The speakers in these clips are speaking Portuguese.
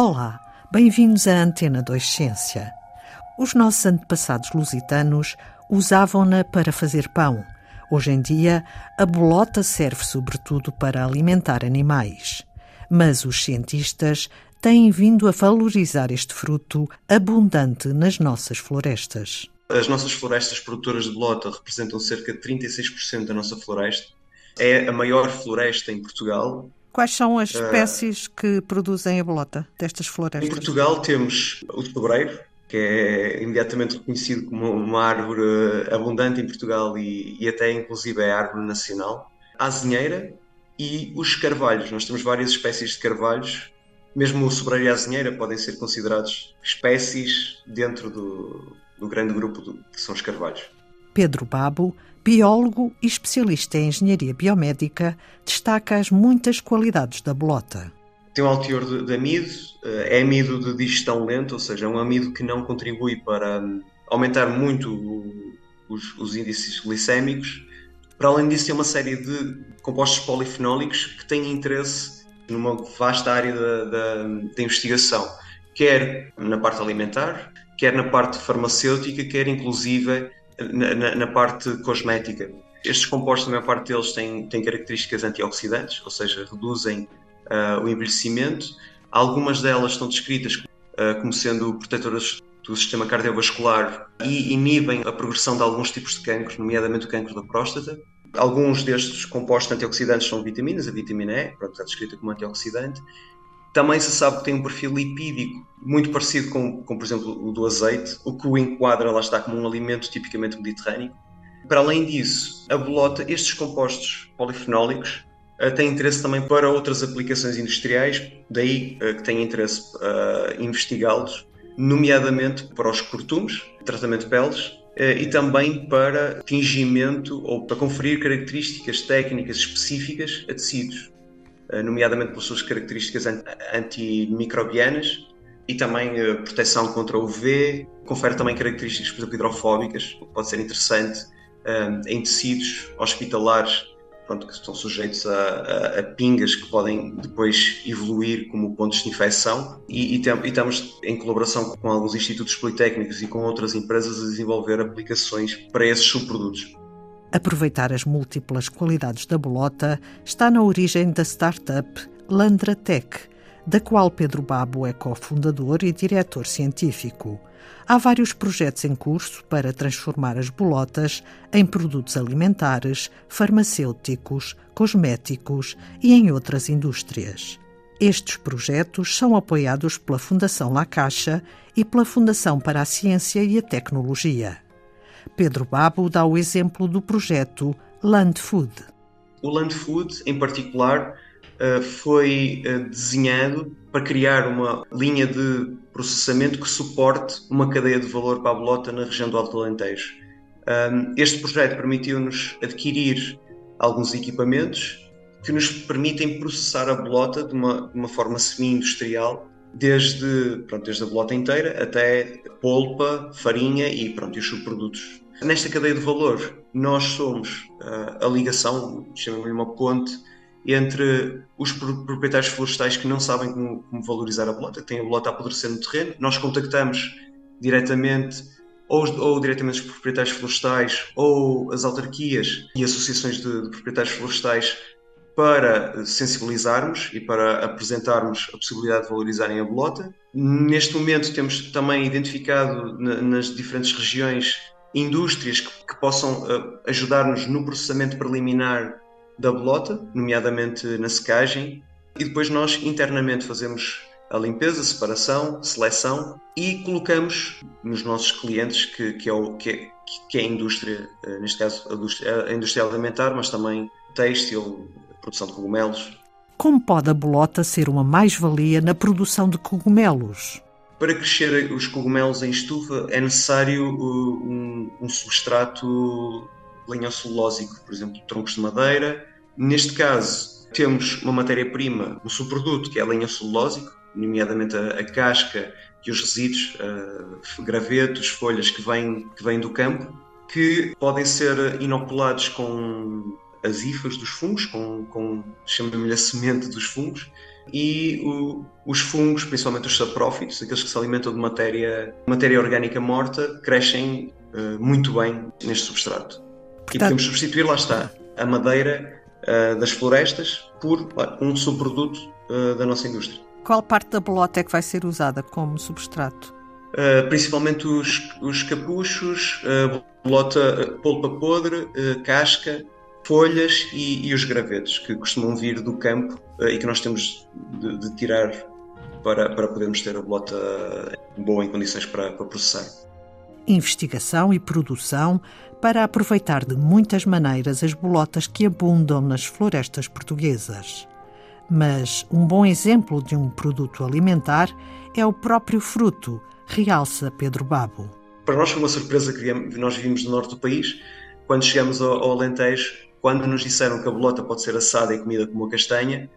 Olá, bem-vindos à Antena 2 Ciência. Os nossos antepassados lusitanos usavam-na para fazer pão. Hoje em dia, a bolota serve sobretudo para alimentar animais. Mas os cientistas têm vindo a valorizar este fruto abundante nas nossas florestas. As nossas florestas produtoras de bolota representam cerca de 36% da nossa floresta. É a maior floresta em Portugal Quais são as ah, espécies uh, que produzem a bolota destas florestas? Em Portugal temos o sobreiro, que é imediatamente reconhecido como uma árvore abundante em Portugal e, e até inclusive é árvore nacional. A azinheira e os carvalhos. Nós temos várias espécies de carvalhos. Mesmo o sobreiro e a azinheira podem ser considerados espécies dentro do, do grande grupo do, que são os carvalhos. Pedro Babo biólogo e especialista em engenharia biomédica, destaca as muitas qualidades da bolota. Tem um alto teor de, de amido, eh, é amido de digestão lenta, ou seja, é um amido que não contribui para hum, aumentar muito os, os índices glicémicos. Para além disso, tem uma série de compostos polifenólicos que têm interesse numa vasta área da, da investigação, quer na parte alimentar, quer na parte farmacêutica, quer inclusive na, na, parte cosmética. Estes compostos, a maior parte deles, têm, têm características antioxidantes, ou seja, reduzem uh, o envelhecimento. Algumas delas estão descritas uh, como sendo protetoras do sistema cardiovascular e inibem a progressão de alguns tipos de cancro, nomeadamente o cancro da próstata. Alguns destes compostos antioxidantes são vitaminas, a vitamina E, pronto, está descrita como antioxidante, também se sabe que tem um perfil lipídico muito parecido com, com, por exemplo, o do azeite, o que o enquadra, lá está, como um alimento tipicamente mediterrâneo. Para além disso, a bolota, estes compostos polifenólicos, uh, têm interesse também para outras aplicações industriais, daí uh, que tem interesse uh, investigá-los, nomeadamente para os cortumes, tratamento de peles, e também para tingimento ou para conferir características técnicas específicas a tecidos. Eh, nomeadamente pelas suas características antimicrobianas e também eh, proteção contra o UV, confere também características, por exemplo, hidrofóbicas, o que pode ser interessante eh, em tecidos hospitalares pronto, que estão sujeitos a, a, a, pingas que podem depois evoluir como pontos de infecção e, e, tem, e, estamos em colaboração com alguns institutos politécnicos e com outras empresas a desenvolver aplicações para esses subprodutos. Aproveitar as múltiplas qualidades da bolota está na origem da startup Landratec, da qual Pedro Babo é cofundador e diretor científico. Há vários projetos em curso para transformar as bolotas em produtos alimentares, farmacêuticos, cosméticos e em outras indústrias. Estes projetos são apoiados pela Fundação La Caixa e pela Fundação para a Ciência e a Tecnologia. Pedro Babo dá o exemplo do projeto Land Food. O Land Food, em particular, eh, foi eh, desenhado para criar uma linha de processamento que suporte uma cadeia de valor para a bolota na região do Alto Alentejo. Este projeto permitiu-nos adquirir alguns equipamentos que nos permitem processar a bolota de uma, de uma forma semi-industrial, desde, pronto, desde a bolota inteira até polpa, farinha e, pronto, e os subprodutos Nesta cadeia de valor, nós somos uh, a ligação, chamamos-lhe uma ponte, entre os proprietários florestais que não sabem como, como, valorizar a bolota, que têm a bolota a apodrecer no terreno. Nós contactamos diretamente, ou, ou, diretamente os proprietários florestais, ou as autarquias e associações de, de proprietários florestais para sensibilizarmos e para apresentarmos a possibilidade de valorizarem a bolota. Neste momento temos também identificado na, nas diferentes regiões indústrias que, possam uh, ajudar-nos no processamento preliminar da bolota, nomeadamente na secagem, e depois nós internamente fazemos a limpeza, separação, seleção e colocamos nos nossos clientes, que, que, é, o, que, é, que é a indústria, uh, neste caso a indústria, a indústria alimentar, mas também têxtil, produção de cogumelos. Como pode a bolota ser uma mais-valia na produção de cogumelos? Para crescer os cogumelos em estufa é necessário uh, um, um substrato lenhocelulósico, por exemplo, troncos de madeira. Neste caso, temos uma matéria-prima, um subproduto que é lenhocelulósico, nomeadamente a, a casca e os resíduos, uh, gravetos, folhas que vêm, que vêm do campo, que podem ser inoculados com as hifas dos fungos, com, com chamamos-lhe a semente dos fungos, e o, os fungos, principalmente os saprófitos, aqueles que se alimentam de matéria, matéria orgânica morta, crescem uh, muito bem neste substrato. Portanto... E podemos substituir, lá está, a madeira uh, das florestas por uh, um subproduto da nossa indústria. Qual parte da bolota é que vai ser usada como substrato? principalmente os, os capuchos, bolota, polpa podre, casca, folhas e, e, os gravetos que costumam vir do campo uh, e que nós temos de, de, tirar para, para podermos ter a bolota boa em condições para, para processar. Investigação e produção para aproveitar de muitas maneiras as bolotas que abundam nas florestas portuguesas. Mas um bom exemplo de um produto alimentar é o próprio fruto, realça Pedro Babo. Para nós foi uma surpresa que nós vimos no norte do país. Quando chegamos ao, ao Alentejo, quando nos disseram que a bolota pode ser assada e comida como a castanha,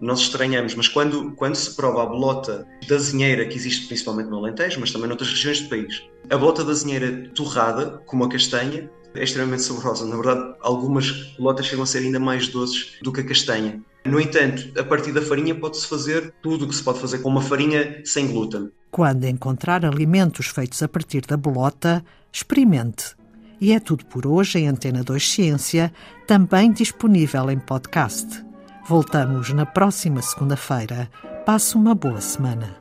nós estranhamos, mas quando, quando se prova a bolota da zinheira, que existe principalmente no Alentejo, mas também noutras regiões do país, a bolota da zinheira torrada, como a castanha, é extremamente saborosa. Na verdade, algumas bolotas chegam a ser ainda mais doces do que a castanha. No entanto, a partir da farinha pode-se fazer tudo o que se pode fazer com uma farinha sem glúten. Quando encontrar alimentos feitos a partir da bolota, experimente. E é tudo por hoje em Antena 2 Ciência, também disponível em podcast. Voltamos na próxima segunda-feira. Passe uma boa semana.